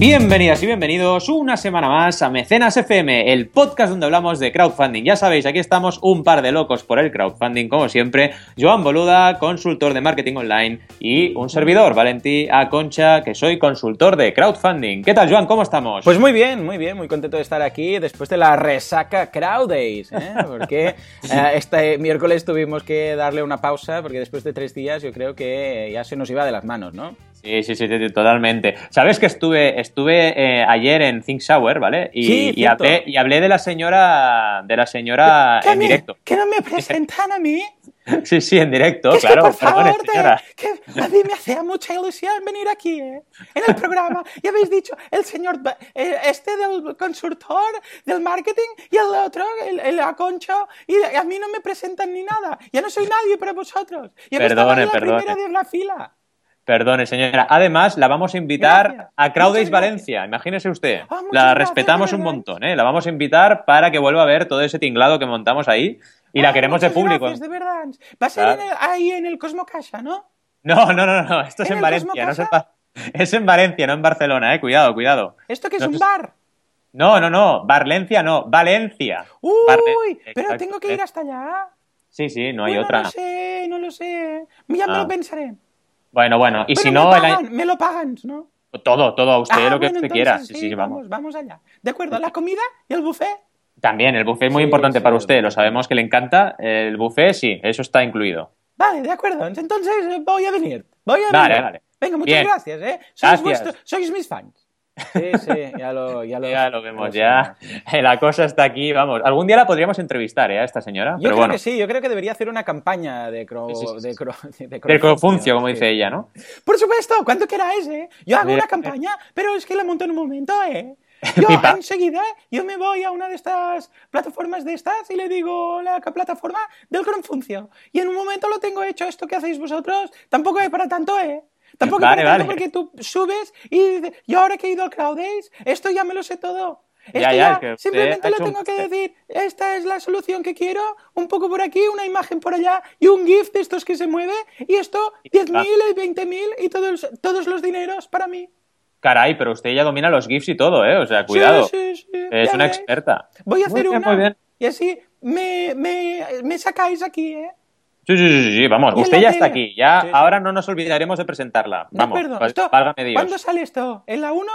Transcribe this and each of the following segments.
Bienvenidas y bienvenidos una semana más a Mecenas FM, el podcast donde hablamos de crowdfunding. Ya sabéis, aquí estamos un par de locos por el crowdfunding, como siempre. Joan Boluda, consultor de marketing online, y un servidor, Valentí Aconcha, que soy consultor de crowdfunding. ¿Qué tal, Joan? ¿Cómo estamos? Pues muy bien, muy bien, muy contento de estar aquí después de la resaca Crowd Days, ¿eh? porque eh, este miércoles tuvimos que darle una pausa, porque después de tres días yo creo que ya se nos iba de las manos, ¿no? Sí, sí, sí, totalmente. Sabes que estuve, estuve eh, ayer en Think Shower, ¿vale? Y, y, hablé, y hablé de la señora, de la señora en directo. ¿Que no me presentan a mí? Sí, sí, en directo, que claro. por favor, señora. que a mí me hacía mucha ilusión venir aquí, ¿eh? En el programa. Y habéis dicho, el señor, eh, este del consultor, del marketing, y el otro, el, el aconcho, y a mí no me presentan ni nada. Ya no soy nadie para vosotros. Y perdone, la perdone. primera de la fila. Perdone, señora. Además, la vamos a invitar Gracias. a Crowdays Valencia. Imagínese usted. Ah, la gracias, respetamos un montón, ¿eh? La vamos a invitar para que vuelva a ver todo ese tinglado que montamos ahí. Y la Ah, queremos de público. gracias, de verdad. Va a ser en el- ahí en el Cosmo Casa, ¿no? No, no, no, no. Esto es ¿En Valencia. No es, en es en Valencia, no en Barcelona, ¿eh? Cuidado, cuidado. ¿Esto que es No, un bar? No, no, no. Valencia no. Valencia. Uy, pero Exacto. tengo que ir hasta allá. Sí, sí, no hay otra. No lo sé, no lo sé. Ya me Ah. lo pensaré. Bueno, bueno. Y Pero si me no, pagan, año- me lo pagan, ¿no? todo, todo a usted, Ah, lo que bueno, usted entonces quiera. Sí, sí, vamos. vamos. vamos allá. De acuerdo, la comida y el buffet. También, el buffet es muy Sí, importante sí, para usted. Lo sabemos que le encanta. El buffet, sí, eso está incluido. Vale, de acuerdo. Entonces eh, voy a venir. Voy a Vale, venir. vale. Venga, muchas Bien. gracias, ¿eh? Sois, Gracias. sois mis fans. Sí, sí, ya lo, ya lo, Ya lo vemos, ya. La cosa está aquí, vamos. Algún día la podríamos entrevistar, ¿eh? A esta señora. Yo pero creo bueno. que sí, yo creo que debería hacer una campaña de cro... Sí, sí, sí, de cro... de Del crofuncio, crofuncio, como dice ella, ¿no? Por supuesto, cuando queráis, ¿eh? Yo hago una campaña, pero es que la monto en un momento, ¿eh? Yo Pipa. enseguida, yo me voy a una de estas plataformas de estas y le digo la plataforma del Cronfuncio. Y en un momento lo tengo hecho, esto que hacéis vosotros, tampoco es para tanto, ¿eh? Tampoco Vale, vale. porque tú subes y dices, yo ahora que he ido al Crowd Days, esto ya me lo sé todo. Esto Ya, ya, es que simplemente un tengo que máster. decir, esta es la solución que quiero, un poco por aquí, una imagen por allá y un GIF de estos que se mueve y esto, 10.000 y 20.000 y todos, todos los dineros para mí. Caray, pero usted ya domina los GIFs y todo, ¿eh? O sea, cuidado. Sí, sí, sí, es una ves. experta. Voy a Muy hacer bien, una Muy bien. y así me, me, me sacáis aquí, ¿eh? Sí, sí, sí, sí, vamos. Usted ya está aquí. Ya Sí, sí. ahora no nos olvidaremos de presentarla. Vamos. acuerdo. val- Esto- Dios. ¿Cuándo sale esto? ¿En la 1?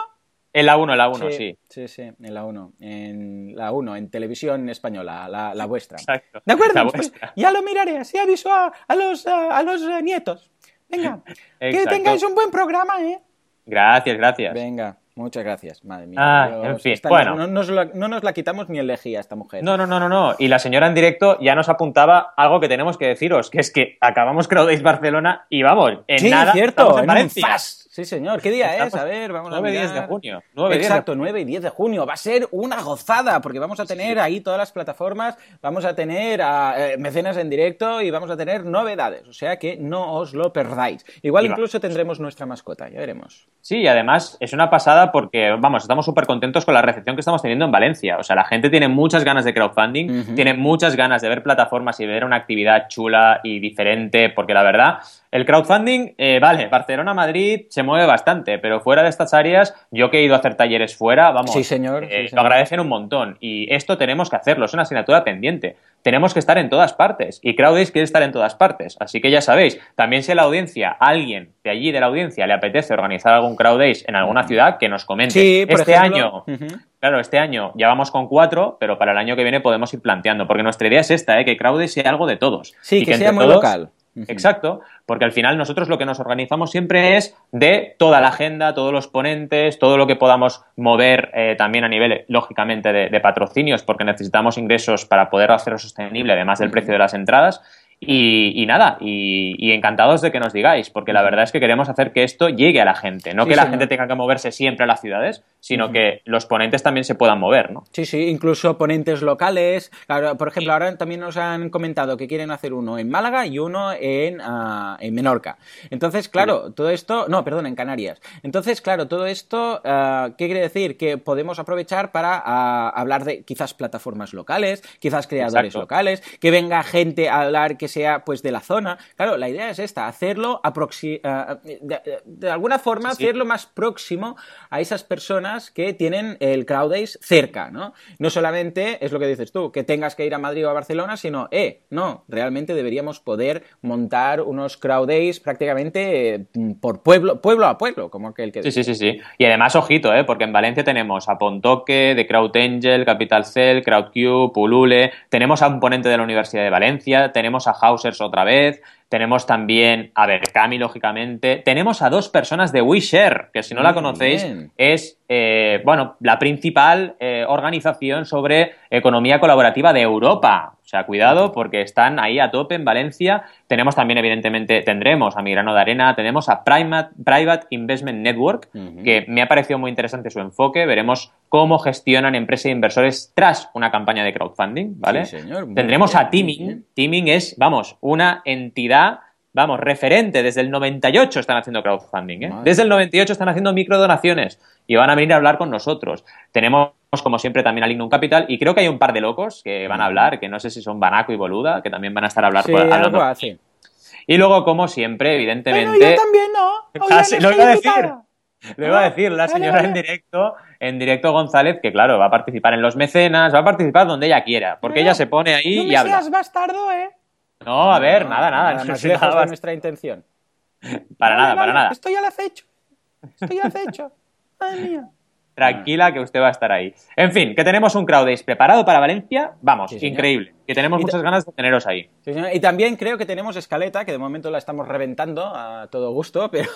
En la 1, en la 1, sí. Sí, sí, en la 1. En la 1, en televisión española, la, la vuestra. Exacto. De acuerdo, La pues vuestra. ya lo miraré, así aviso a, a los, a, a los eh, nietos. Venga, que tengáis un buen programa, ¿eh? Gracias, gracias. Venga, muchas gracias, madre mía. Ah, Dios, en fin, esta bueno. No, no nos la, no nos la quitamos ni elegía esta mujer. No, no, no, no, no. Y la señora en directo ya nos apuntaba algo que tenemos que deciros, que es que acabamos Crowdays Barcelona y vamos, en sí, nada cierto, en en Valencia. un fast. Sí, señor. ¿Qué día es? A ver, vamos a 9 y 10 de junio. 9 y 10 de Exacto, 9 y 10 de junio. Va a ser una gozada, porque vamos a tener ahí todas las plataformas, vamos a tener a, eh, mecenas en directo y vamos a tener novedades. O sea que no os lo perdáis. Igual Y va. incluso tendremos nuestra mascota, ya veremos. Sí, y además es una pasada porque, vamos, estamos súper contentos con la recepción que estamos teniendo en Valencia. O sea, la gente tiene muchas ganas de crowdfunding, tiene muchas ganas de ver plataformas y ver una actividad chula y diferente, porque la verdad, el crowdfunding, eh, vale, Barcelona-Madrid se mueve bastante, pero fuera de estas áreas, yo que he ido a hacer talleres fuera, vamos, Sí, señor, eh, sí, lo señor. agradecen un montón. Y esto tenemos que hacerlo, es una asignatura pendiente. Tenemos que estar en todas partes. Y Crowdays quiere estar en todas partes. Así que ya sabéis, también si a la audiencia, alguien de allí de la audiencia le apetece organizar algún Crowdays en alguna ciudad, que nos comente. Sí, por este ejemplo. año, claro, este año ya vamos con cuatro, pero para el año que viene podemos ir planteando. Porque nuestra idea es esta, ¿eh? que Crowdays sea algo de todos. Sí, Y que, sea muy todos- local. Exacto, porque al final nosotros lo que nos organizamos siempre es de toda la agenda, todos los ponentes, todo lo que podamos mover eh, también a nivel, lógicamente, de, de patrocinios, porque necesitamos ingresos para poder hacerlo sostenible, además del precio de las entradas. Y, y nada, y, y encantados de que nos digáis, porque la verdad es que queremos hacer que esto llegue a la gente, no Sí, que la gente tenga que moverse siempre a las ciudades, sino que los ponentes también se puedan mover, ¿no? Sí, sí, incluso ponentes locales. Claro, por ejemplo, ahora también nos han comentado que quieren hacer uno en Málaga y uno en, ah, en Menorca. Entonces, claro, todo esto, no, perdón, en Canarias. Entonces, claro, todo esto, ah, ¿qué quiere decir? Que podemos aprovechar para ah, hablar de quizás plataformas locales, quizás creadores Exacto. locales, que venga gente a hablar que que sea pues de la zona. Claro, la idea es esta, hacerlo aproxi eh, de, de, alguna forma, Sí, sí. hacerlo más próximo a esas personas que tienen el crowd days cerca, ¿no? No solamente es lo que dices tú, que tengas que ir a Madrid o a Barcelona, sino, eh, no, realmente deberíamos poder montar unos crowd days prácticamente eh, por pueblo, pueblo a pueblo, como aquel que Sí, sí, sí, sí. Y además, ojito, ¿eh? porque en Valencia tenemos a Pontoque, de Crowd Angel, Capital Cell, CrowdCube, Pulule, tenemos a un ponente de la Universidad de Valencia, tenemos a Hausers otra vez, tenemos también a Berkami, lógicamente, tenemos a dos personas de WeShare, que si no la conocéis, bien. es, eh, bueno, la principal eh, organización sobre economía colaborativa de Europa. O sea, cuidado porque están ahí a tope en Valencia. Tenemos también, evidentemente, tendremos a Migrano de Arena, tenemos a Private, Private Investment Network, que me ha parecido muy interesante su enfoque. Veremos cómo gestionan empresas e inversores tras una campaña de crowdfunding, ¿vale? Sí, señor, Tendremos bien, a Teaming. Teaming es, vamos, una entidad, vamos, referente. Desde el 98 están haciendo crowdfunding, ¿eh? Desde el 98 están haciendo microdonaciones y van a venir a hablar con nosotros. Tenemos, como siempre, también a Lignum Capital y creo que hay un par de locos que van a hablar, que no sé si son Banaco y Boluda, que también van a estar a hablar Sí, por- hablando. algo así. Y luego, como siempre, evidentemente... Bueno, yo también no. Ah, no lo iba a decir. Le iba a Ah, decir la señora en directo, en directo González, que claro, va a participar en los mecenas, va a participar donde ella quiera, porque ella se pone ahí No y me habla. seas bastardo, ¿eh? No, a ver, nada, nada, no más lejos nada, de nuestra intención. para nada, para nada. Estoy al acecho. Estoy al acecho. Madre mía. Tranquila que usted va a estar ahí. En fin, que tenemos un crowd preparado para Valencia, vamos, Sí, increíble. Que tenemos muchas ganas de teneros ahí. Sí, señor. Y también creo que tenemos escaleta, que de momento la estamos reventando a todo gusto, pero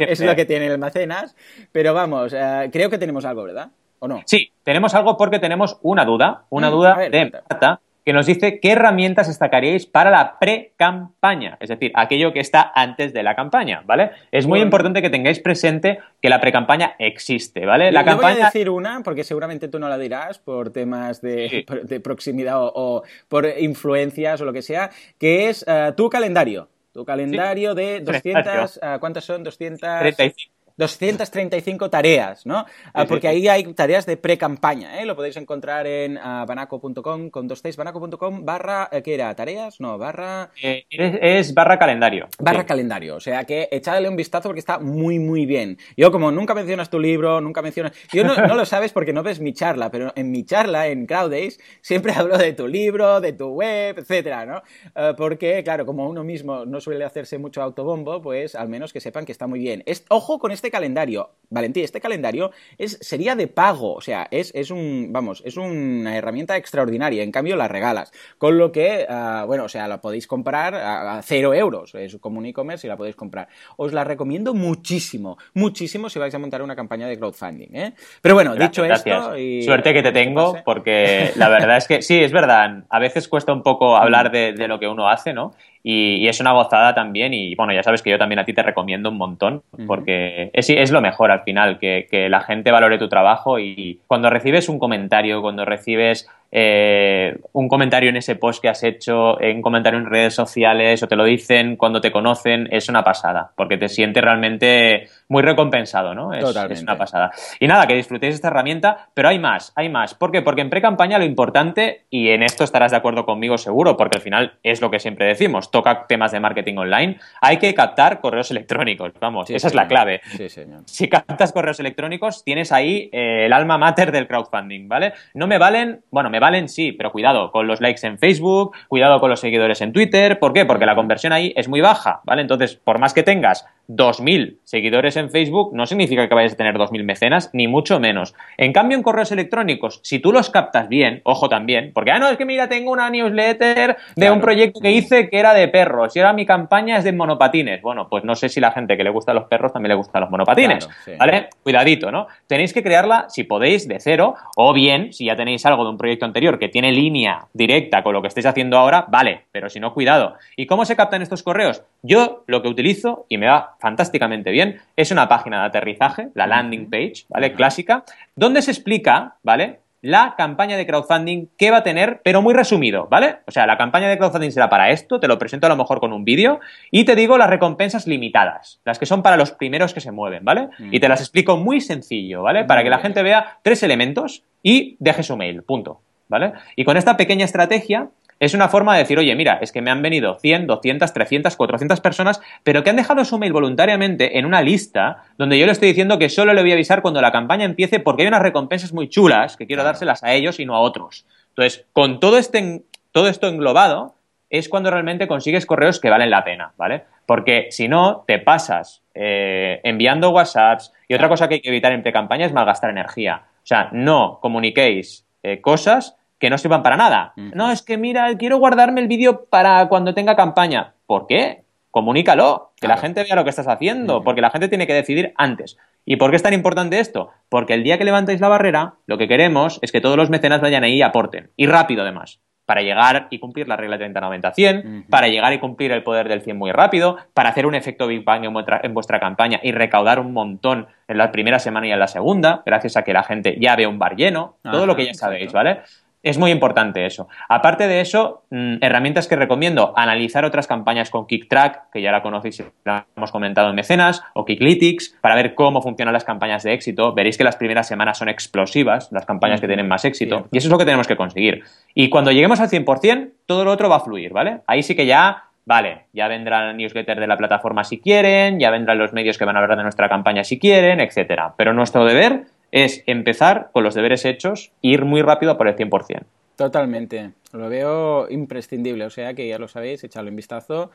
es lo que tiene el Macenas. Pero vamos, eh, creo que tenemos algo, ¿verdad? ¿O no? Sí, tenemos algo porque tenemos una duda, una Mm, duda ver, de. Marta, que nos dice qué herramientas destacaríais para la pre-campaña, es decir, aquello que está antes de la campaña, ¿vale? Es muy Bueno. importante que tengáis presente que la pre-campaña existe, ¿vale? La Yo- yo voy a campaña decir una, porque seguramente tú no la dirás por temas de, Sí. de proximidad o, o por influencias o lo que sea, que es eh, tu calendario. Tu calendario de 200, eh, ¿cuántas son? 200... 35. 235 tareas, ¿no? Ah, porque ahí hay tareas de pre-campaña, ¿eh? Lo podéis encontrar en ah, banaco.com, con dos banaco.com, barra, eh, ¿qué era? ¿Tareas? No, barra... Eh, es, es barra calendario. Barra Sí. calendario, o sea que echadle un vistazo porque está muy muy bien. Yo como nunca mencionas tu libro, nunca mencionas... Yo no, no lo sabes porque no ves mi charla, pero en mi charla, en Crowd Days, siempre hablo de tu libro, de tu web, etcétera, ¿no? Eh, porque, claro, como uno mismo no suele hacerse mucho autobombo, pues al menos que sepan que está muy bien. Es, ojo con este calendario, Valentín, este calendario es, sería de pago, o sea, es, es un, vamos, es una herramienta extraordinaria, en cambio la regalas. Con lo que, ah, bueno, o sea, la podéis comprar a, a cero euros, es como un e-commerce y la podéis comprar. Os la recomiendo muchísimo, muchísimo si vais a montar una campaña de crowdfunding, ¿eh? Pero bueno, dicho Gracias. esto... Y, Suerte que te ¿qué tengo, porque la verdad es que sí, es verdad. A veces cuesta un poco hablar de, de lo que uno hace, ¿no? Y, y es una gozada también. Y bueno, ya sabes que yo también a ti te recomiendo un montón, porque es, es lo mejor al final, que, que la gente valore tu trabajo. Y cuando recibes un comentario, cuando recibes eh, un comentario en ese post que has hecho, un comentario en redes sociales, o te lo dicen cuando te conocen, es una pasada, porque te sientes realmente muy recompensado, ¿no? Es, Totalmente. es una pasada. Y nada, que disfrutéis esta herramienta, pero hay más, hay más. ¿Por qué? Porque en pre-campaña lo importante, y en esto estarás de acuerdo conmigo seguro, porque al final es lo que siempre decimos, toca temas de marketing online, hay que captar correos electrónicos, vamos, Sí, esa es la clave. Sí, señor. Si captas correos electrónicos, tienes ahí eh, el alma mater del crowdfunding, ¿vale? No me valen, bueno, me valen sí, pero cuidado con los likes en Facebook, cuidado con los seguidores en Twitter. ¿Por qué? Porque la conversión ahí es muy baja, ¿vale? Entonces, por más que tengas 2.000 seguidores en Facebook, no significa que vayas a tener 2.000 mecenas, ni mucho menos. En cambio, en correos electrónicos, si tú los captas bien, ojo también, porque, ah, no, es que mira, tengo una newsletter de Claro. un proyecto que hice que era de perros y ahora mi campaña es de monopatines. Bueno, pues no sé si la gente que le gusta los perros también le gustan los monopatines, Claro, sí. ¿vale? Cuidadito, ¿no? Tenéis que crearla, si podéis, de cero, o bien, si ya tenéis algo de un proyecto anterior que tiene línea directa con lo que estáis haciendo ahora, vale, pero si no, cuidado. ¿Y cómo se captan estos correos? Yo lo que utilizo, y me va fantásticamente bien, es una página de aterrizaje, la landing page, ¿vale? Clásica, donde se explica, ¿vale? La campaña de crowdfunding que va a tener, pero muy resumido, ¿vale? O sea, la campaña de crowdfunding será para esto, te lo presento a lo mejor con un vídeo, y te digo las recompensas limitadas, las que son para los primeros que se mueven, ¿vale? Y te las explico muy sencillo, ¿vale? Para que la bien. gente vea tres elementos y deje su mail, punto, ¿vale? Y con esta pequeña estrategia es una forma de decir, oye, mira, es que me han venido 100, 200, 300, 400 personas, pero que han dejado su mail voluntariamente en una lista donde yo le estoy diciendo que solo le voy a avisar cuando la campaña empiece porque hay unas recompensas muy chulas que quiero dárselas a ellos y no a otros. Entonces, con todo, este, todo esto englobado, es cuando realmente consigues correos que valen la pena, ¿vale? Porque si no, te pasas eh, enviando WhatsApps y otra cosa que hay que evitar en pre-campaña es malgastar energía. O sea, no comuniquéis eh, cosas que no sirvan para nada. No, es que mira, quiero guardarme el vídeo para cuando tenga campaña. ¿Por qué? Comunícalo, que la gente vea lo que estás haciendo, porque la gente tiene que decidir antes. ¿Y por qué es tan importante esto? Porque el día que levantéis la barrera, lo que queremos es que todos los mecenas vayan ahí y aporten. Y rápido, además para llegar y cumplir la regla 30-90-100, para llegar y cumplir el poder del 100 muy rápido, para hacer un efecto Big Bang en vuestra, en vuestra, campaña y recaudar un montón en la primera semana y en la segunda, gracias a que la gente ya ve un bar lleno, todo lo que ya sabéis, ¿vale? Es muy importante eso. Aparte de eso, mm, herramientas que recomiendo, analizar otras campañas con KickTrack, que ya la conocéis, la hemos comentado en Mecenas, o Kicklytics, para ver cómo funcionan las campañas de éxito. Veréis que las primeras semanas son explosivas, las campañas que tienen más éxito, y eso es lo que tenemos que conseguir. Y cuando lleguemos al 100%, todo lo otro va a fluir, ¿vale? Ahí sí que ya vale, ya vendrá el newsletter de la plataforma si quieren, ya vendrán los medios que van a hablar de nuestra campaña si quieren, etcétera. Pero nuestro deber es empezar con los deberes hechos e ir muy rápido por el 100%. Totalmente, lo veo imprescindible, o sea que ya lo sabéis, echadlo un vistazo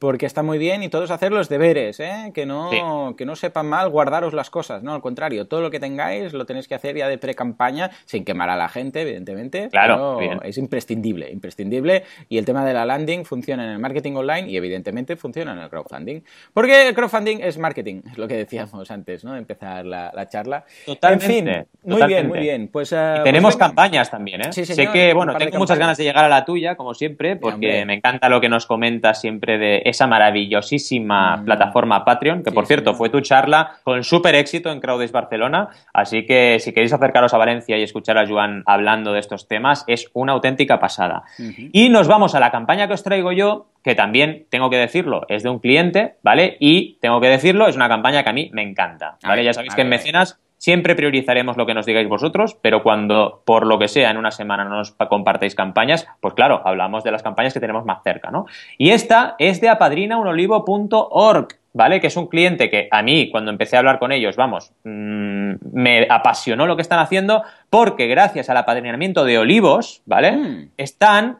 porque está muy bien y todos hacer los deberes, ¿eh? que, no, que no sepan mal guardaros las cosas, no, al contrario, todo lo que tengáis lo tenéis que hacer ya de pre-campaña, sin quemar a la gente, evidentemente, claro, pero es imprescindible, imprescindible, y el tema de la landing funciona en el marketing online y evidentemente funciona en el crowdfunding, porque el crowdfunding es marketing, es lo que decíamos antes, ¿no? De empezar la, charla. Totalmente. En fin, muy bien, muy bien. Pues, uh, tenemos campañas también, ¿eh? sé que, bueno, tengo muchas ganas de llegar a la tuya, como siempre, porque me encanta lo que nos comentas siempre de esa maravillosísima mm. plataforma Patreon, que por cierto fue tu charla con súper éxito en Crowdes Barcelona. Así que si queréis acercaros a Valencia y escuchar a Joan hablando de estos temas, es una auténtica pasada. Y nos vamos a la campaña que os traigo yo, que también tengo que decirlo, es de un cliente, ¿vale? Y tengo que decirlo, es una campaña que a mí me encanta, ¿vale? ya sabéis que en Mecenas Siempre priorizaremos lo que nos digáis vosotros, pero cuando por lo que sea en una semana no nos compartéis campañas, pues claro, hablamos de las campañas que tenemos más cerca, ¿no? Y esta es de apadrinaunolivo.org. ¿vale? Que es un cliente que a mí, cuando empecé a hablar con ellos, vamos, mm, me apasionó lo que están haciendo porque gracias al apadrinamiento de olivos, ¿vale? Mm. Están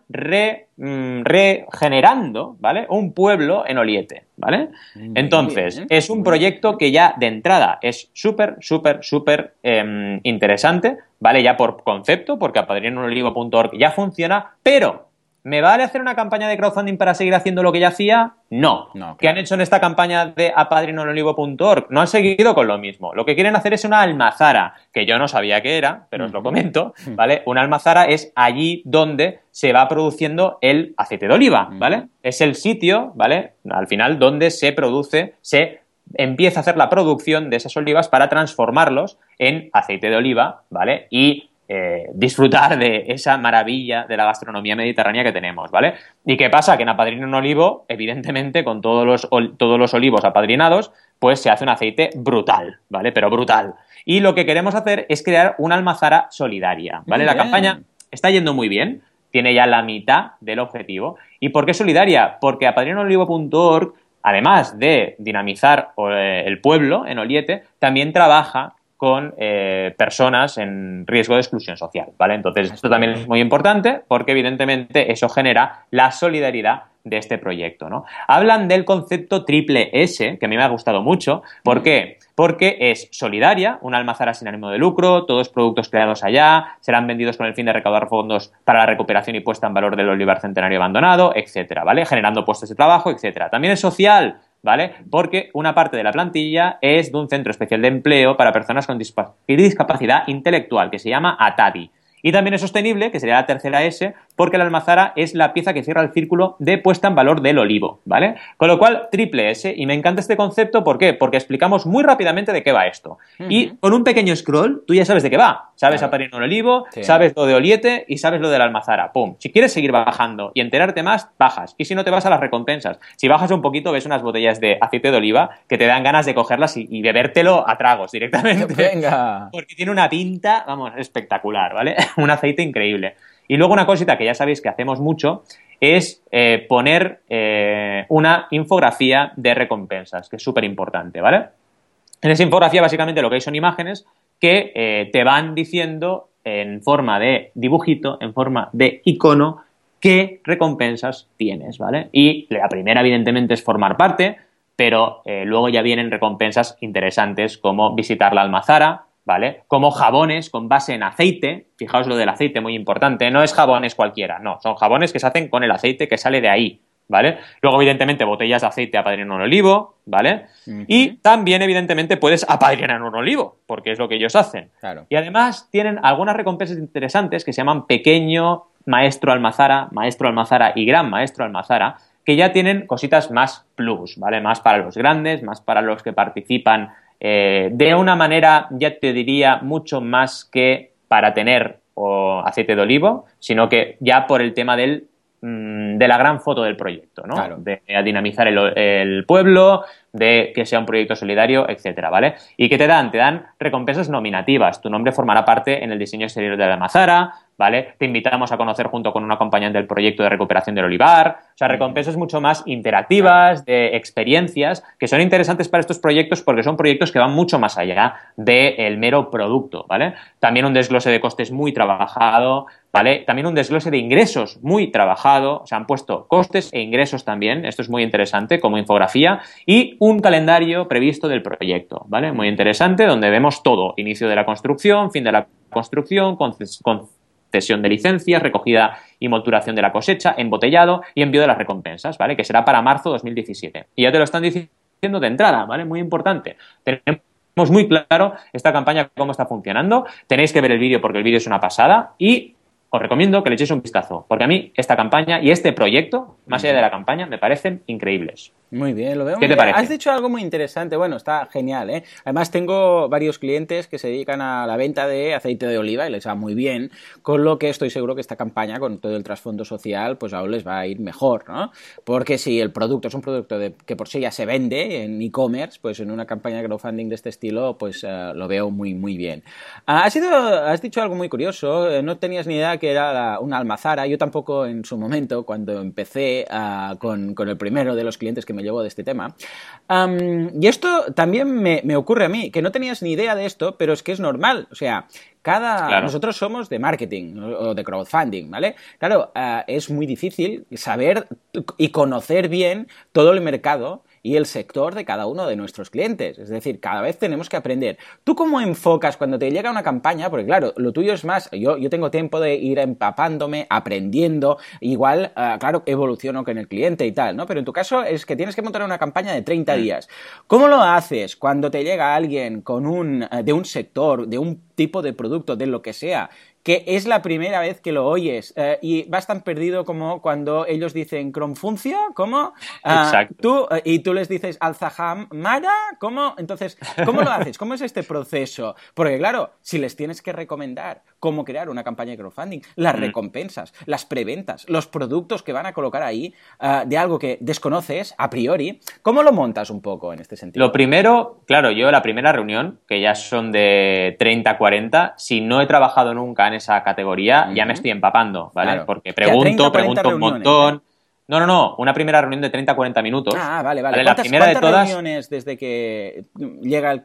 mm, regenerando, ¿vale? Un pueblo en Oliete, ¿vale? Entonces, es un proyecto que ya de entrada es súper, súper, súper em, interesante, ¿vale? Ya por concepto, porque apadrinonolivo.org ya funciona, pero ¿Me vale hacer una campaña de crowdfunding para seguir haciendo lo que ya hacía? No. ¿Qué han hecho en esta campaña de apadrinonolivo.org? No han seguido con lo mismo. Lo que quieren hacer es una almazara, que yo no sabía qué era, pero os lo comento, ¿vale? Una almazara es allí donde se va produciendo el aceite de oliva, ¿vale? Es el sitio, ¿vale? Al final donde se produce, se empieza a hacer la producción de esas olivas para transformarlos en aceite de oliva, ¿vale? Y eh, disfrutar de esa maravilla de la gastronomía mediterránea que tenemos, ¿vale? ¿Y qué pasa? Que en Apadrino un Olivo, evidentemente, con todos los, todos los olivos apadrinados, pues se hace un aceite brutal, ¿vale? Pero brutal. Y lo que queremos hacer es crear una almazara solidaria, ¿vale? La campaña está yendo muy bien, tiene ya la mitad del objetivo. ¿Y por qué solidaria? Porque apadrinolivo.org, además de dinamizar eh, el pueblo en Oliete, también trabaja con eh, personas en riesgo de exclusión social, ¿vale? Entonces, esto también es muy importante porque evidentemente eso genera la solidaridad de este proyecto, ¿no? Hablan del concepto triple S, que a mí me ha gustado mucho. ¿Por qué? Porque es solidaria, una almazara sin ánimo de lucro, todos productos creados allá, serán vendidos con el fin de recaudar fondos para la recuperación y puesta en valor del olivar centenario abandonado, etcétera, ¿vale? Generando puestos de trabajo, etcétera. También es social, ¿vale? Porque una parte de la plantilla es de un centro especial de empleo para personas con discapacidad intelectual que se llama ATADI. Y también es sostenible, que sería la tercera S, porque la almazara es la pieza que cierra el círculo de puesta en valor del olivo, ¿vale? Con lo cual, triple S. Y me encanta este concepto, ¿por qué? Porque explicamos muy rápidamente de qué va esto. Y con un pequeño scroll, tú ya sabes de qué va. Sabes claro. un olivo, sabes lo de oliete y sabes lo de la almazara. ¡Pum! Si quieres seguir bajando y enterarte más, bajas. Y si no, te vas a las recompensas. Si bajas un poquito, ves unas botellas de aceite de oliva que te dan ganas de cogerlas y, y bebértelo a tragos directamente. Venga. Porque tiene una pinta, vamos, espectacular, ¿vale? un aceite increíble. Y luego una cosita que ya sabéis que hacemos mucho es eh, poner eh, una infografía de recompensas, que es súper importante, ¿vale? En esa infografía básicamente lo que hay son imágenes que eh, te van diciendo en forma de dibujito, en forma de icono, qué recompensas tienes, ¿vale? Y la primera, evidentemente, es formar parte, pero luego ya vienen recompensas interesantes como visitar la almazara, ¿vale? Como jabones con base en aceite, fijaos lo del aceite, muy importante, no es jabones cualquiera, no, son jabones que se hacen con el aceite que sale de ahí, ¿vale? Luego, evidentemente, botellas de aceite apadrinan un olivo, ¿vale? Y también, evidentemente, puedes apadrinar un olivo, porque es lo que ellos hacen. Y además tienen algunas recompensas interesantes que se llaman pequeño maestro almazara, maestro almazara y gran maestro almazara, que ya tienen cositas más plus, ¿vale? Más para los grandes, más para los que participan eh, de una manera, ya te diría, mucho más que para tener aceite de olivo, sino que ya por el tema del, mm, de la gran foto del proyecto, ¿no? De dinamizar el, pueblo, de que sea un proyecto solidario, etcétera, ¿vale? ¿Y qué te dan? Te dan recompensas nominativas. Tu nombre formará parte en el diseño exterior de la Mazara, ¿vale? Te invitamos a conocer junto con un acompañante del proyecto de recuperación del olivar. O sea, recompensas mucho más interactivas, de experiencias, que son interesantes para estos proyectos porque son proyectos que van mucho más allá del mero producto, ¿vale? También un desglose de costes muy trabajado, ¿vale? También un desglose de ingresos muy trabajado, se han puesto costes e ingresos también, esto es muy interesante como infografía, y un calendario previsto del proyecto, ¿vale? Muy interesante, donde vemos todo, inicio de la construcción, fin de la construcción, con cesión de licencias, recogida y molturación de la cosecha, embotellado y envío de las recompensas, ¿vale? Que será para marzo 2017. Y ya te lo están diciendo de entrada, ¿vale? Muy importante. Tenemos muy claro esta campaña, cómo está funcionando. Tenéis que ver el vídeo porque el vídeo es una pasada y os recomiendo que le echéis un vistazo, porque a mí esta campaña y este proyecto, más allá de la campaña, me parecen increíbles. Muy bien, lo veo. ¿Qué te parece? Has dicho algo muy interesante. Bueno, está genial, ¿eh? Además, tengo varios clientes que se dedican a la venta de aceite de oliva y les va muy bien, con lo que estoy seguro que esta campaña, con todo el trasfondo social, pues aún les va a ir mejor, ¿no? Porque si el producto es un producto de, que por sí ya se vende en e-commerce, pues en una campaña de crowdfunding de este estilo, pues uh, lo veo muy, muy bien. Uh, has, sido, has dicho algo muy curioso. Eh, no tenías ni idea que era la, una almazara. Yo tampoco en su momento, cuando empecé uh, con, con el primero de los clientes que me llevo de este tema. y esto también me, ocurre a mí, que no tenías ni idea de esto, pero es que es normal. O sea, cada nosotros somos de marketing o de crowdfunding, ¿vale? Claro, ah, es muy difícil saber y conocer bien todo el mercado y el sector de cada uno de nuestros clientes. Es decir, cada vez tenemos que aprender. ¿Tú cómo enfocas cuando te llega una campaña? Porque claro, lo tuyo es más, yo, yo tengo tiempo de ir empapándome, aprendiendo, igual, uh, claro, evoluciono con el cliente y tal, ¿no? Pero en tu caso es que tienes que montar una campaña de 30 mm. días. ¿Cómo lo haces cuando te llega alguien con un, uh, de un sector, de un tipo de producto, de lo que sea, que es la primera vez que lo oyes eh, y vas tan perdido como cuando ellos dicen Cromfuncio, ¿cómo? Ah, Exacto. Tú, eh, y tú les dices Alzaham Mara, ¿cómo? Entonces, ¿cómo lo haces? ¿Cómo es este proceso? Porque claro, si les tienes que recomendar cómo crear una campaña de crowdfunding, las mm. recompensas, las preventas, los productos que van a colocar ahí eh, de algo que desconoces a priori, ¿cómo lo montas un poco en este sentido? Lo primero, claro, yo la primera reunión, que ya son de 30, 40, si no he trabajado nunca en esa categoría, ya me estoy empapando, ¿vale? Porque pregunto, pregunto un montón. No, no, no, una primera reunión de 30 a 40 minutos. Ah, vale, vale. ¿Cuántas, la primera de todas... reuniones desde que llega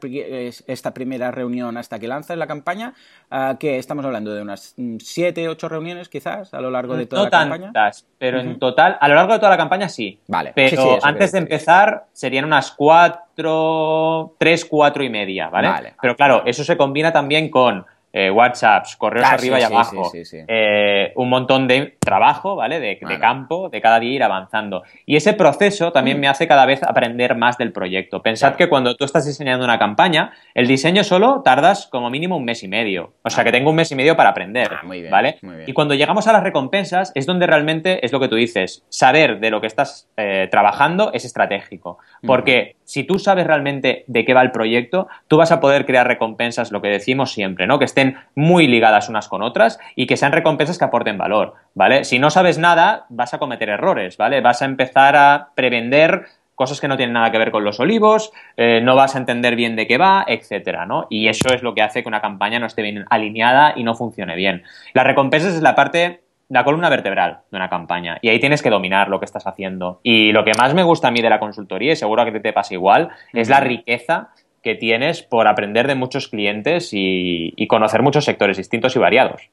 esta primera reunión hasta que lanzas la campaña? Uh, que estamos hablando de unas 7, 8 reuniones quizás a lo largo de toda la campaña. pero en total, a lo largo de toda la campaña sí. Vale. Pero antes de empezar serían unas 4, 3, 4 y media, ¿vale? Vale. Pero claro, eso se combina también con eh, WhatsApps, correos arriba y abajo, eh, un montón de trabajo, ¿vale? De, campo, de cada día ir avanzando. Y ese proceso también mm. me hace cada vez aprender más del proyecto. Pensad que cuando tú estás diseñando una campaña, el diseño solo tardas como mínimo un mes y medio. O sea que tengo un mes y medio para aprender, ah, ¿vale? Y cuando llegamos a las recompensas es donde realmente es lo que tú dices, saber de lo que estás eh, trabajando es estratégico. Porque si tú sabes realmente de qué va el proyecto, tú vas a poder crear recompensas, lo que decimos siempre, ¿no? Que estén muy ligadas unas con otras y que sean recompensas que aporten valor, ¿vale? Si no sabes nada, vas a cometer errores, ¿vale? Vas a empezar a prevender cosas que no tienen nada que ver con los olivos, eh, no vas a entender bien de qué va, etcétera, ¿no? Y eso es lo que hace que una campaña no esté bien alineada y no funcione bien. Las recompensas es la parte la columna vertebral de una campaña y ahí tienes que dominar lo que estás haciendo. Y lo que más me gusta a mí de la consultoría, y seguro que te pasa igual, es la riqueza que tienes por aprender de muchos clientes y, conocer muchos sectores distintos y variados.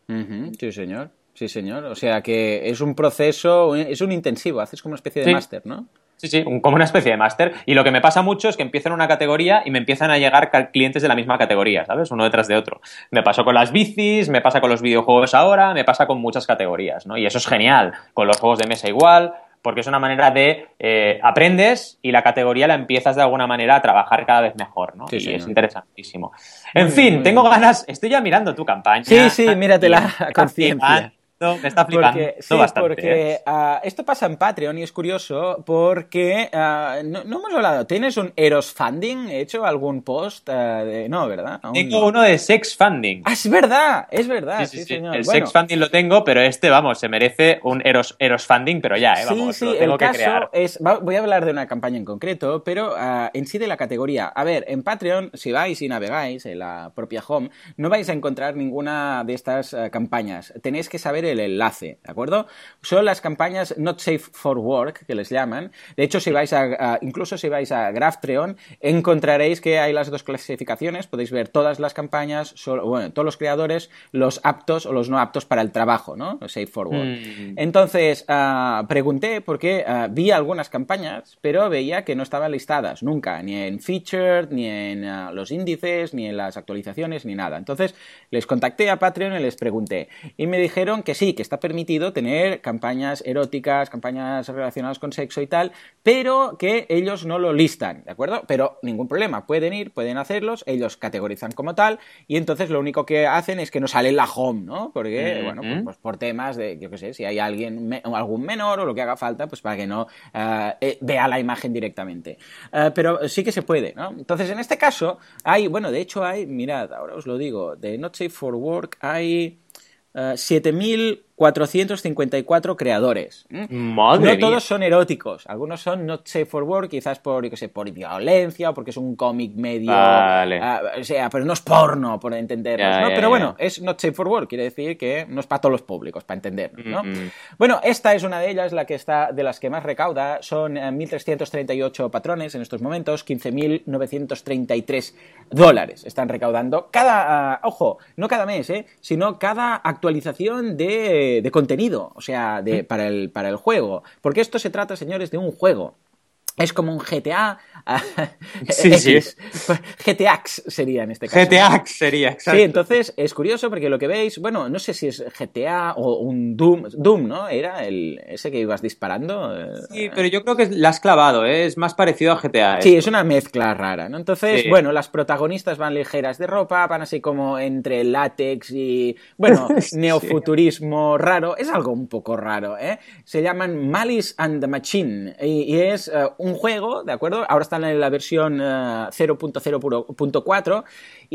Sí, señor. Sí, señor. O sea que es un proceso, es un intensivo, haces como una especie de máster, ¿no? Sí, sí, como una especie de máster. Y lo que me pasa mucho es que empiezo en una categoría y me empiezan a llegar clientes de la misma categoría, ¿sabes? Uno detrás de otro. Me pasó con las bicis, me pasa con los videojuegos ahora, me pasa con muchas categorías, ¿no? Y eso es genial. Con los juegos de mesa igual, porque es una manera de eh, aprendes y la categoría la empiezas de alguna manera a trabajar cada vez mejor, ¿no? Sí, y es interesantísimo. En fin, tengo ganas, estoy ya mirando tu campaña. Sí, sí, míratela a conciencia me está flipando porque, sí, Porque uh, esto pasa en Patreon y es curioso porque uh, no, no, hemos hablado. ¿Tienes un Eros Funding hecho algún post? Uh, de... No, ¿verdad? Aún tengo no. uno de Sex Funding. Ah, es verdad, es verdad. Sí, sí, sí señor. El bueno. Sex Funding lo tengo, pero este, vamos, se merece un Eros, Eros Funding, pero ya, ¿eh? Vamos, sí, lo sí, tengo el que caso crear. Es, voy a hablar de una campaña en concreto, pero en sí de la categoría. A ver, en Patreon, si vais y navegáis en la propia home, no vais a encontrar ninguna de estas campañas. Tenéis que saber el enlace. ¿de acuerdo? Son las campañas Not Safe for Work, que les llaman. De hecho, si vais a, a, incluso si vais a Graphtreon, encontraréis que hay las dos clasificaciones. Podéis ver todas las campañas, solo, bueno, todos los creadores, los aptos o los no aptos para el trabajo, ¿no? Safe for Work. Mm. Entonces, uh, pregunté porque uh, vi algunas campañas, pero veía que no estaban listadas nunca, ni en Featured, ni en uh, los índices, ni en las actualizaciones, ni nada. Entonces, les contacté a Patreon y les pregunté. Y me dijeron que sí, que está permitido tener campañas eróticas, campañas relacionadas con sexo y tal, pero que ellos no lo listan, ¿de acuerdo? Pero ningún problema, pueden ir, pueden hacerlos, ellos categorizan como tal y entonces lo único que hacen es que no sale en la home, ¿no? Porque, bueno, pues, pues, por temas de, yo qué sé, si hay alguien, me, algún menor o lo que haga falta, pues para que no uh, eh, vea la imagen directamente. Uh, pero sí que se puede, ¿no? Entonces, en este caso, hay, bueno, de hecho hay, mirad, ahora os lo digo, de Not Safe for Work hay uh, 7000 454 creadores. Madre no mía. todos son eróticos, algunos son not safe for work, quizás por, yo sé, por violencia o porque es un cómic medio. Vale. Uh, o sea, pero no es porno, por entendernos, ¿no? pero bueno, es not safe for work, quiere decir que no es para todos los públicos, para entendernos, ¿no? Mm, mm. Bueno, esta es una de ellas, la que está de las que más recauda, son eh, 1.338 patrones en estos momentos, 15.933 dólares están recaudando cada, uh, ojo, no cada mes, ¿eh? sino cada actualización de, de contenido, o sea, de, para, el, para el juego. Porque esto se trata, señores, de un juego. Es como un GTA Sí, sí. GTAX sería en este caso. GTA sería, exacto. Sí, entonces es curioso porque lo que veis, bueno, no sé si es GTA o un Doom, Doom, ¿no? Era el ese que ibas disparando. eh, Sí, pero yo creo que la has clavado, ¿eh? es más parecido a GTA. Sí, esto. es una mezcla rara, ¿no? Entonces, Sí. bueno, las protagonistas van ligeras de ropa, van así como entre látex y, bueno, Sí. neofuturismo raro. Es algo un poco raro, ¿eh? Se llaman Malice and the Machine y, y es eh, un juego, ¿de acuerdo? Ahora están en la versión eh, 0.0.4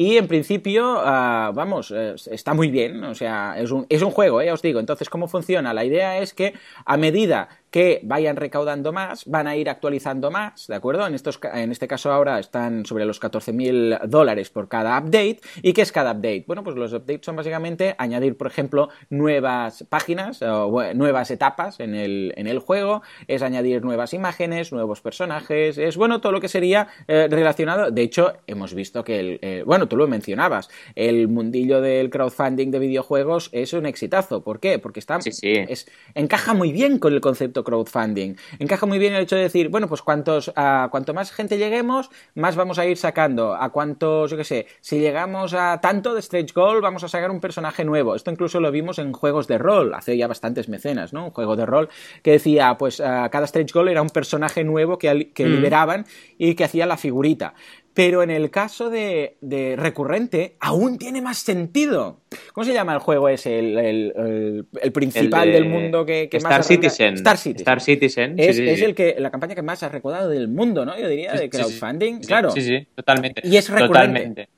y en principio, ah, vamos, está muy bien, o sea, es un, es un juego, ¿eh? ya os digo. Entonces, ¿cómo funciona? La idea es que a medida que vayan recaudando más, van a ir actualizando más, ¿de acuerdo? En, estos, en este caso ahora están sobre los 14.000 dólares por cada update. ¿Y qué es cada update? Bueno, pues los updates son básicamente añadir, por ejemplo, nuevas páginas o nuevas etapas en el, en el juego, es añadir nuevas imágenes, nuevos personajes, es, bueno, todo lo que sería eh, relacionado. De hecho, hemos visto que, el, eh, bueno, tú lo mencionabas, el mundillo del crowdfunding de videojuegos es un exitazo. ¿Por qué? Porque está, Sí, sí. es, encaja muy bien con el concepto crowdfunding. Encaja muy bien el hecho de decir, bueno, pues cuantos, a cuanto más gente lleguemos, más vamos a ir sacando. A cuantos, yo qué sé, si llegamos a tanto de stretch goal, vamos a sacar un personaje nuevo. Esto incluso lo vimos en juegos de rol, hace ya bastantes mecenas, ¿no? Un juego de rol que decía, pues a cada stretch goal era un personaje nuevo que Mm. liberaban y que hacía la figurita. Pero en el caso de, de recurrente, aún tiene más sentido. ¿Cómo se llama el juego ese? El, el- el- el principal El de del mundo que, que Star más Citizen. Star Citizen. Star Citizen. Es, sí, es sí. el que, la campaña que más ha recaudado del mundo, ¿no? Yo diría, de crowdfunding. Claro, Sí, sí, totalmente. Y es recurrente. Totalmente.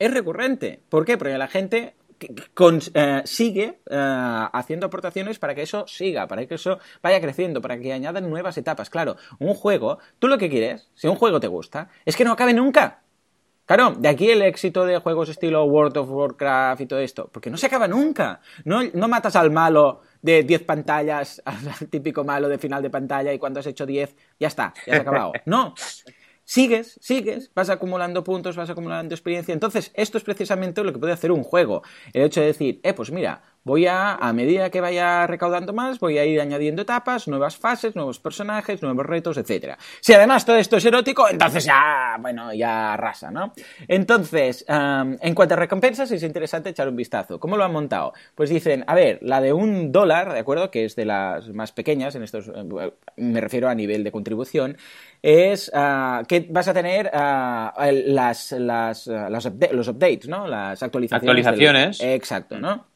es recurrente. ¿Por qué? Porque la gente eh, sigue eh, haciendo aportaciones para que eso siga, para que eso vaya creciendo, para que añadan nuevas etapas. Claro, un juego, tú lo que quieres, si un juego te gusta, es que no acabe nunca. Claro, de aquí el éxito de juegos estilo World of Warcraft y todo esto, porque no se acaba nunca. No, no matas al malo de 10 pantallas, al típico malo de final de pantalla y cuando has hecho 10, ya está, ya has acabado. No, sigues, sigues, vas acumulando puntos, vas acumulando experiencia. Entonces, esto es precisamente lo que puede hacer un juego. El hecho de decir, eh, pues mira, voy a, a medida que vaya recaudando más, voy a ir añadiendo etapas, nuevas fases, nuevos personajes, nuevos retos, etc. Si además todo esto es erótico, entonces ya, bueno, ya arrasa, ¿no? Entonces, en cuanto a recompensas, es interesante echar un vistazo. ¿Cómo lo han montado? Pues dicen, a ver, la de un dólar, ¿de acuerdo? Que es de las más pequeñas, en estos, eh, me refiero a nivel de contribución, es ah, que vas a tener ah, las, las, ah, los updates, ¿no? Las actualizaciones. Actualizaciones. exacto, ¿no?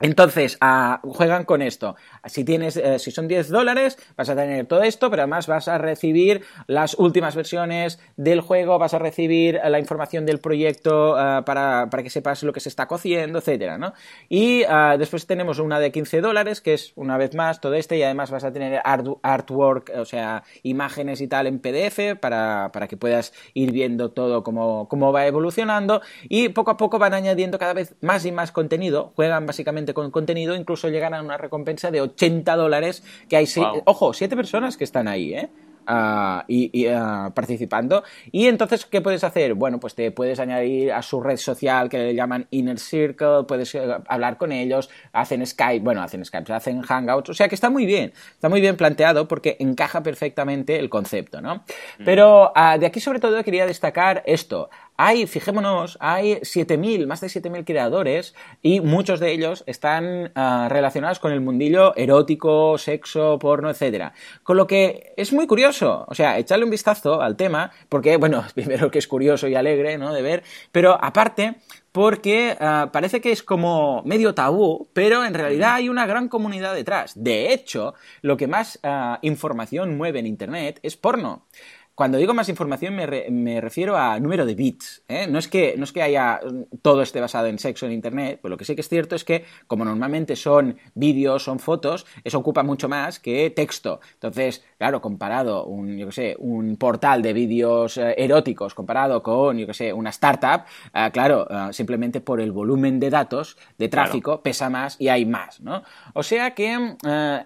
Entonces, ah, juegan con esto. Si tienes, eh, si son 10 dólares, vas a tener todo esto, pero además vas a recibir las últimas versiones del juego, vas a recibir la información del proyecto ah, para, para, que sepas lo que se está cociendo, etcétera, ¿no? Y ah, después tenemos una de 15 dólares, que es una vez más todo este, y además vas a tener artwork, o sea, imágenes y tal en PDF para, para que puedas ir viendo todo cómo, cómo va evolucionando. Y poco a poco van añadiendo cada vez más y más contenido. Juegan básicamente con contenido, incluso llegan a una recompensa de 80 dólares, que hay, ojo, siete personas que están ahí, ¿eh? Ah, y, ah, participando. Y entonces, ¿qué puedes hacer? Bueno, pues te puedes añadir a su red social que le llaman Inner Circle, puedes eh, hablar con ellos, hacen Skype, bueno, hacen Skype, hacen Hangouts, o sea que está muy bien, está muy bien planteado porque encaja perfectamente el concepto, ¿no? Mm. Pero ah, de aquí sobre todo quería destacar esto. Hay, fijémonos, hay 7.000, más de 7.000 creadores y muchos de ellos están ah, relacionados con el mundillo erótico, sexo, porno, etc. Con lo que es muy curioso, o sea, echarle un vistazo al tema, porque, bueno, primero que es curioso y alegre, ¿no? De ver, pero aparte, porque ah, parece que es como medio tabú, pero en realidad hay una gran comunidad detrás. De hecho, lo que más ah, información mueve en Internet es porno. Cuando digo más información me, refiero a número de bits. ¿eh? No, es que, no es que haya todo esté basado en sexo en Internet, pues lo que sí que es cierto es que como normalmente son vídeos, son fotos, eso ocupa mucho más que texto. Entonces, claro, comparado un, yo sé, un portal de vídeos eh, eróticos comparado con, yo que sé, una startup, eh, claro, simplemente por el volumen de datos, de tráfico, pesa más y hay más, ¿no? O sea que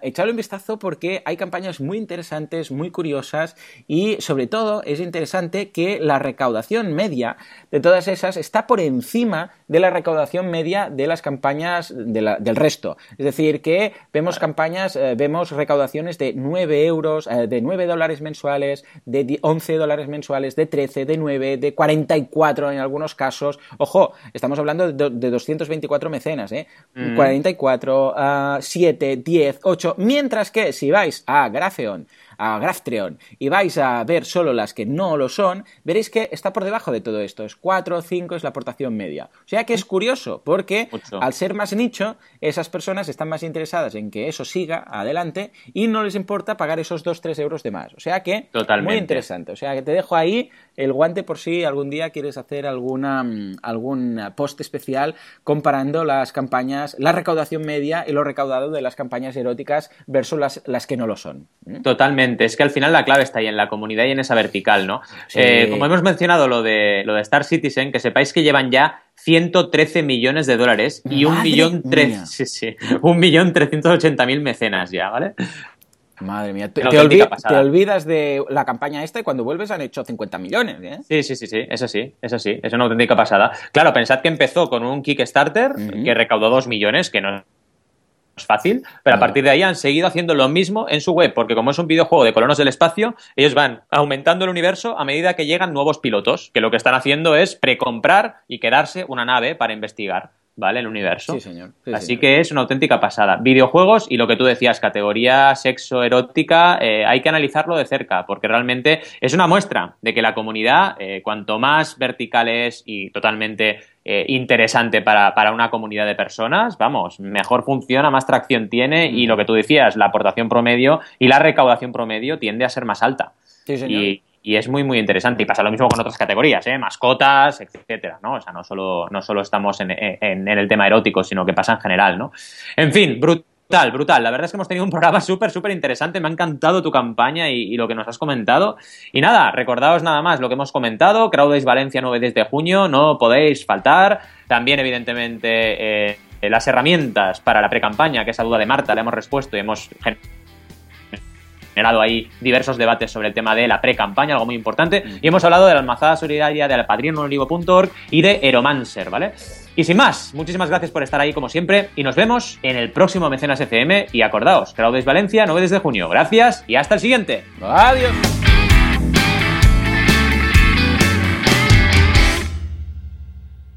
echarle un vistazo porque hay campañas muy interesantes, muy curiosas y sobre todo es interesante que la recaudación media de todas esas está por encima de la recaudación media de las campañas del resto. Es decir, que vemos campañas, eh, vemos recaudaciones de 9 euros, eh, de 9 dólares mensuales, de 11 dólares mensuales, de 13, de 9, de 44 en algunos casos. Ojo, estamos hablando de, 224 mecenas, ¿eh? 44, 7, 10, 8, mientras que si vais a Grafeon, a Graftreon y vais a ver solo las que no lo son, veréis que está por debajo de todo esto. Es 4 o 5 es la aportación media. O sea que es curioso, porque al ser más nicho, esas personas están más interesadas en que eso siga adelante y no les importa pagar esos 2-3 euros de más. O sea que muy interesante. O sea que te dejo ahí el guante por si algún día quieres hacer alguna, mm, algún post especial comparando las campañas, la recaudación media y lo recaudado de las campañas eróticas versus las, las que no lo son. ¿Mm? Totalmente. Es que al final la clave está ahí en la comunidad y en esa vertical, ¿no? Eh, como hemos mencionado lo de, lo de Star Citizen, que sepáis que llevan ya 113 millones de dólares y un millón, sí, sí, un millón 380 mil mecenas ya, ¿vale? Madre mía, te, olvidas de la campaña esta y cuando vuelves han hecho 50 millones, ¿eh? Sí, sí, sí, sí, eso sí, eso sí, es una auténtica pasada. Claro, pensad que empezó con un Kickstarter que recaudó 2 millones, que no es fácil, pero a partir de ahí han seguido haciendo lo mismo en su web, porque como es un videojuego de colonos del espacio, ellos van aumentando el universo a medida que llegan nuevos pilotos, que lo que están haciendo es precomprar y quedarse una nave para investigar. ¿vale? El universo. Sí, señor. Así que es una auténtica pasada. Videojuegos y lo que tú decías, categoría sexo erótica, eh, hay que analizarlo de cerca, porque realmente es una muestra de que la comunidad, eh, cuanto más vertical es y totalmente eh, interesante para, para, una comunidad de personas, vamos, mejor funciona, más tracción tiene y lo que tú decías, la aportación promedio y la recaudación promedio tiende a ser más alta. Sí, señor y es muy, muy interesante. Y pasa lo mismo con otras categorías, ¿eh? mascotas, etcétera, ¿no? O sea, no solo, no solo estamos en, en, el tema erótico, sino que pasa en general, ¿no? En fin, brutal. Brutal, La verdad es que hemos tenido un programa súper, súper interesante. Me ha encantado tu campaña y, lo que nos has comentado. Y nada, recordaos nada más lo que hemos comentado. Crowdays Valencia 9 desde junio, no podéis faltar. También, evidentemente, eh, las herramientas para la pre-campaña, que esa duda de Marta la hemos respuesto y hemos ahí diversos debates sobre el tema de la pre-campaña, algo muy importante. Mm. Y hemos hablado de la almazada solidaria, de la y de Eromancer, ¿vale? Y sin más, muchísimas gracias por estar ahí como siempre y nos vemos en el próximo Mecenas FM y acordaos, Crowdes Valencia, 9 de junio. Gracias y hasta el siguiente. Adiós.